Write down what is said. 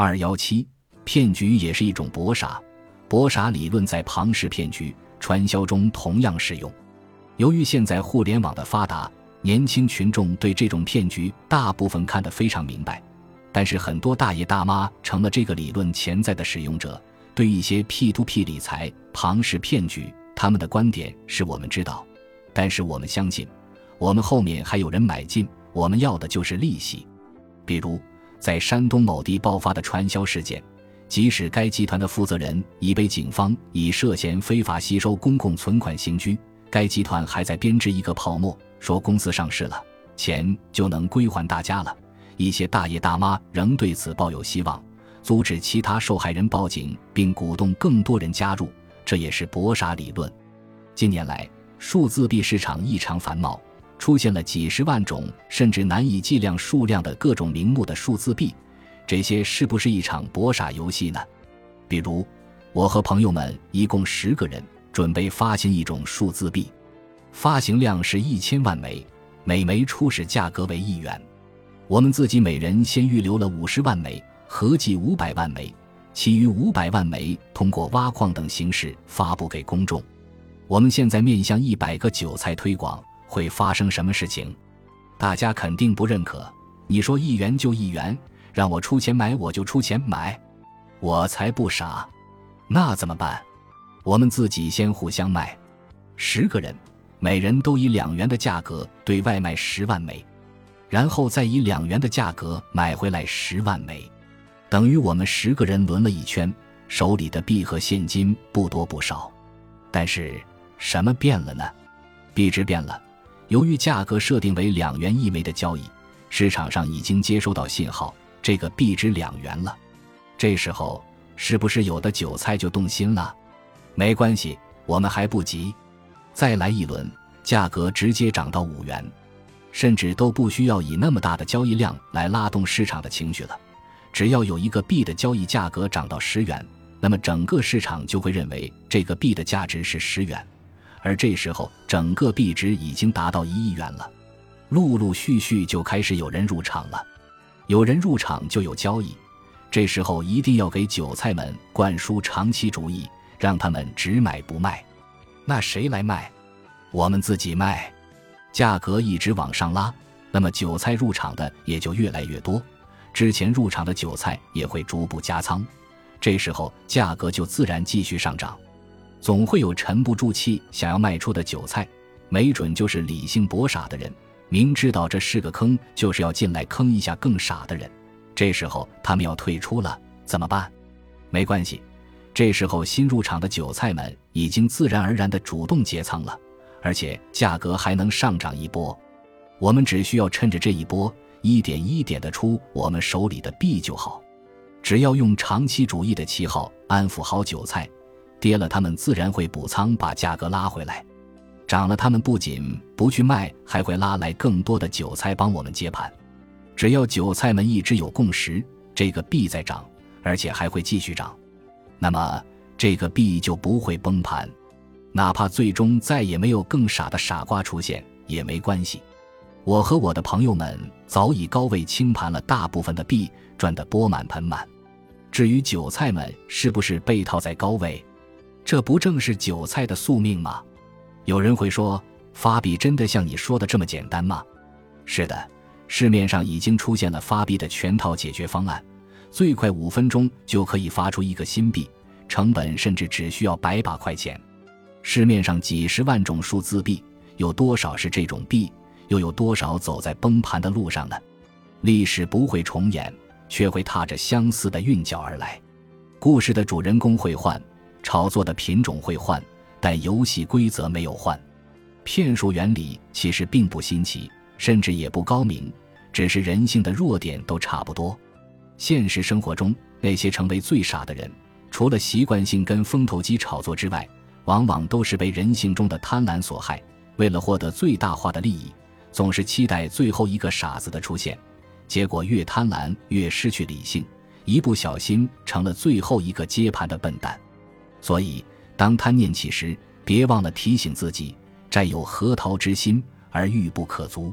二幺七，骗局也是一种博傻，博傻理论在庞氏骗局传销中同样适用。由于现在互联网的发达，年轻群众对这种骗局大部分看得非常明白，但是很多大爷大妈成了这个理论潜在的使用者。对一些 P to P 理财、庞氏骗局，他们的观点是我们知道，但是我们相信，我们后面还有人买进，我们要的就是利息。比如，在山东某地爆发的传销事件，即使该集团的负责人已被警方以涉嫌非法吸收公共存款刑拘，该集团还在编织一个泡沫，说公司上市了，钱就能归还大家了。一些大爷大妈仍对此抱有希望。阻止其他受害人报警，并鼓动更多人加入，这也是博傻理论。近年来，数字币市场异常繁茂，出现了几十万种甚至难以计量数量的各种名目的数字币。这些是不是一场博傻游戏呢？比如，我和朋友们一共十个人，准备发行一种数字币，发行量是一千万枚，每枚初始价格为一元。我们自己每人先预留了五十万枚。合计五百万枚，其余五百万枚通过挖矿等形式发布给公众。我们现在面向一百个韭菜推广，会发生什么事情？大家肯定不认可。你说一元就一元，让我出钱买我就出钱买，我才不傻。那怎么办？我们自己先互相卖，十个人，每人都以两元的价格对外卖十万枚，然后再以两元的价格买回来十万枚。等于我们十个人轮了一圈，手里的币和现金不多不少，但是什么变了呢？币值变了。由于价格设定为两元一枚的交易，市场上已经接收到信号，这个币值两元了。这时候是不是有的韭菜就动心了？没关系，我们还不急，再来一轮，价格直接涨到五元，甚至都不需要以那么大的交易量来拉动市场的情绪了。只要有一个币的交易价格涨到十元，那么整个市场就会认为这个币的价值是十元，而这时候整个币值已经达到一亿元了。陆陆续续就开始有人入场了，有人入场就有交易，这时候一定要给韭菜们灌输长期主义，让他们只买不卖。那谁来卖？我们自己卖，价格一直往上拉，那么韭菜入场的也就越来越多。之前入场的韭菜也会逐步加仓，这时候价格就自然继续上涨。总会有沉不住气想要卖出的韭菜，没准就是理性博傻的人，明知道这是个坑，就是要进来坑一下更傻的人。这时候他们要退出了，怎么办？没关系，这时候新入场的韭菜们已经自然而然的主动结仓了，而且价格还能上涨一波。我们只需要趁着这一波。一点一点的出我们手里的币就好，只要用长期主义的旗号安抚好韭菜，跌了他们自然会补仓把价格拉回来，涨了他们不仅不去卖，还会拉来更多的韭菜帮我们接盘。只要韭菜们一直有共识，这个币在涨，而且还会继续涨，那么这个币就不会崩盘，哪怕最终再也没有更傻的傻瓜出现也没关系。我和我的朋友们早已高位清盘了大部分的币，赚得钵满盆满。至于韭菜们是不是被套在高位，这不正是韭菜的宿命吗？有人会说，发币真的像你说的这么简单吗？是的，市面上已经出现了发币的全套解决方案，最快五分钟就可以发出一个新币，成本甚至只需要百把块钱。市面上几十万种数字币，有多少是这种币？又有多少走在崩盘的路上呢？历史不会重演，却会踏着相似的韵脚而来。故事的主人公会换，炒作的品种会换，但游戏规则没有换。骗术原理其实并不新奇，甚至也不高明，只是人性的弱点都差不多。现实生活中，那些成为最傻的人，除了习惯性跟风投机炒作之外，往往都是被人性中的贪婪所害，为了获得最大化的利益。总是期待最后一个傻子的出现，结果越贪婪越失去理性，一不小心成了最后一个接盘的笨蛋。所以，当贪念起时，别忘了提醒自己：债有何桃之心，而欲不可足。